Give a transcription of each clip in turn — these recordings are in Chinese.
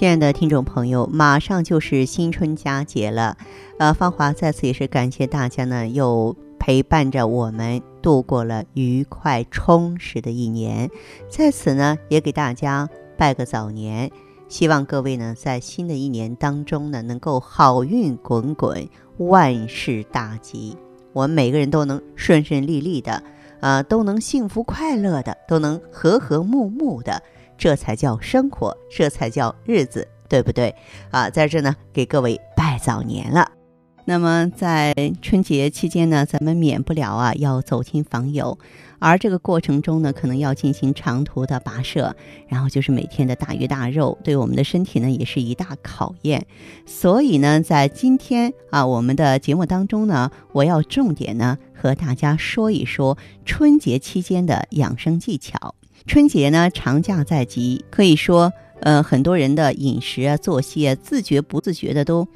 亲爱的听众朋友，马上就是新春佳节了，呃，芳华在此也是感谢大家呢，又陪伴着我们度过了愉快充实的一年，在此呢也给大家拜个早年，希望各位呢在新的一年当中呢能够好运滚滚，万事大吉，我们每个人都能顺顺利利的，呃，都能幸福快乐的，都能和和睦睦的。这才叫生活，这才叫日子，对不对？啊，在这呢，给各位拜早年了。那么在春节期间呢，咱们免不了啊要走亲访友，而这个过程中呢，可能要进行长途的跋涉，然后就是每天的大鱼大肉，对我们的身体呢也是一大考验。所以呢，在今天啊，我们的节目当中呢，我要重点呢和大家说一说春节期间的养生技巧。春节呢，长假在即，可以说，呃，很多人的饮食啊、作息啊，自觉不自觉的都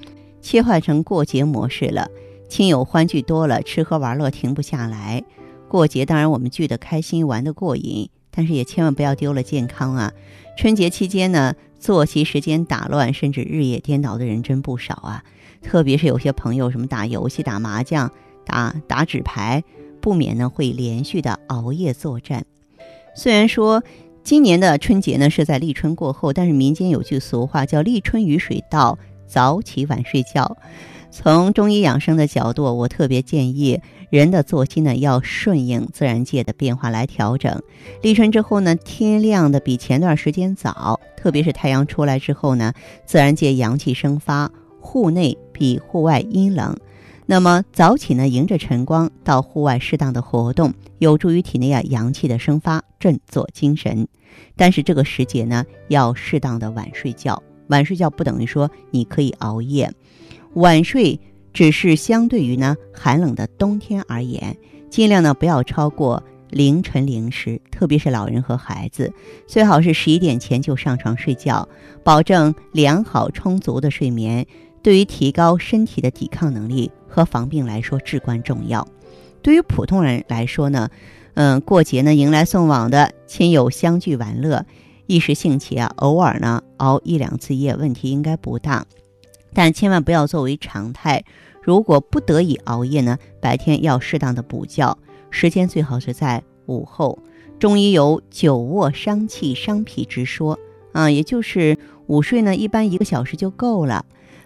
切换成过节模式了。亲友欢聚多了，吃喝玩乐停不下来。过节当然我们聚得开心，玩得过瘾，但是也千万不要丢了健康啊。春节期间呢，作息时间打乱，甚至日夜颠倒的人真不少啊。特别是有些朋友什么打游戏、打麻将、打打纸牌，不免呢会连续的熬夜作战。虽然说今年的春节呢是在立春过后，但是民间有句俗话叫“立春雨水到，早起晚睡觉”。从中医养生的角度，我特别建议人的作息呢要顺应自然界的变化来调整。立春之后呢，天亮的比前段时间早，特别是太阳出来之后呢，自然界阳气生发，户内比户外阴冷。那么早起呢，迎着晨光到户外适当的活动，有助于体内啊阳气的生发，振作精神。但是这个时节呢，要适当的晚睡觉。晚睡觉不等于说你可以熬夜，晚睡只是相对于呢寒冷的冬天而言，尽量呢不要超过凌晨零时，特别是老人和孩子，最好是十一点前就上床睡觉，保证良好充足的睡眠，对于提高身体的抵抗能力。和防病来说至关重要。对于普通人来说呢，嗯，过节呢迎来送往的亲友相聚玩乐，一时兴起啊，偶尔呢熬一两次夜，问题应该不大。但千万不要作为常态。如果不得已熬夜呢，白天要适当的补觉，时间最好是在午后。中医有久卧伤气伤脾之说啊，也就是午睡呢，一般一个小时就够了。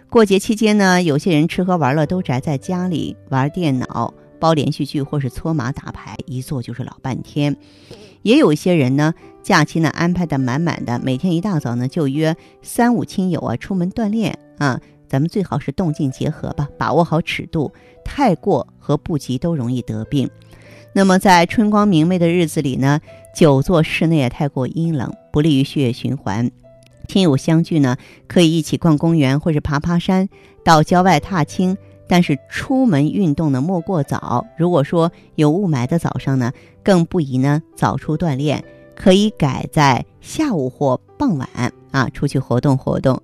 过节期间呢，有些人吃喝玩乐都宅在家里玩电脑、煲连续剧或是搓麻打牌，一坐就是老半天。也有一些人呢，假期呢安排的满满的，每天一大早呢就约三五亲友啊出门锻炼啊。咱们最好是动静结合吧，把握好尺度，太过和不及都容易得病。那么在春光明媚的日子里呢，久坐室内也太过阴冷，不利于血液循环。亲友相聚呢，可以一起逛公园或者爬爬山，到郊外踏青。但是出门运动呢，莫过早。如果说有雾霾的早上呢，更不宜呢早出锻炼，可以改在下午或傍晚啊出去活动活动。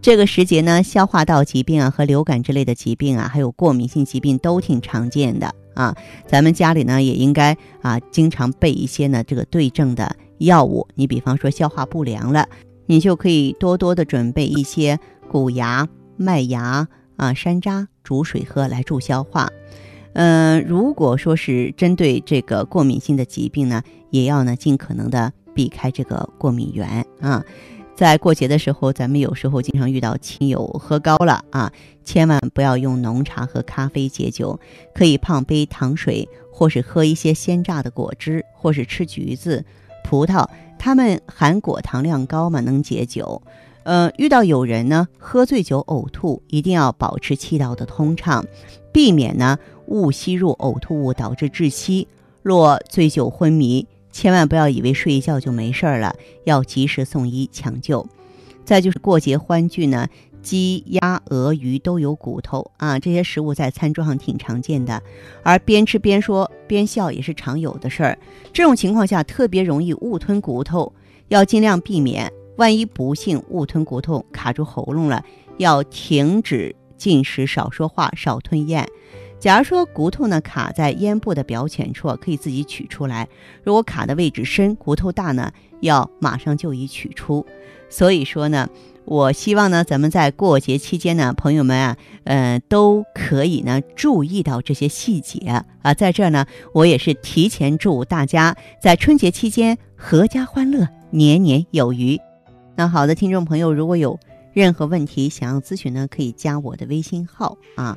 这个时节呢，消化道疾病啊和流感之类的疾病啊，还有过敏性疾病都挺常见的啊。咱们家里呢也应该啊经常备一些呢这个对症的药物。你比方说消化不良了。你就可以多多的准备一些谷芽、麦芽啊、山楂煮水喝来助消化。嗯，如果说是针对这个过敏性的疾病呢，也要呢尽可能的避开这个过敏源啊。在过节的时候，咱们有时候经常遇到亲友喝高了啊，千万不要用浓茶和咖啡解酒，可以泡杯糖水，或是喝一些鲜榨的果汁，或是吃橘子、葡萄。它们含果糖量高嘛，能解酒。呃，遇到有人呢喝醉酒呕吐，一定要保持气道的通畅，避免呢误吸入呕吐物导致窒息。若醉酒昏迷，千万不要以为睡一觉就没事儿了，要及时送医抢救。再就是过节欢聚呢。鸡、鸭、鹅、鱼都有骨头啊，这些食物在餐桌上挺常见的，而边吃边说边笑也是常有的事儿。这种情况下特别容易误吞骨头，要尽量避免。万一不幸误吞骨头卡住喉咙了，要停止进食，少说话，少吞咽。假如说骨头呢卡在咽部的表浅处，可以自己取出来；如果卡的位置深，骨头大呢，要马上就医取出。所以说呢。我希望呢，咱们在过节期间呢，朋友们啊，呃，都可以呢注意到这些细节啊。在这儿呢，我也是提前祝大家在春节期间阖家欢乐，年年有余。那好的，听众朋友，如果有任何问题想要咨询呢，可以加我的微信号啊，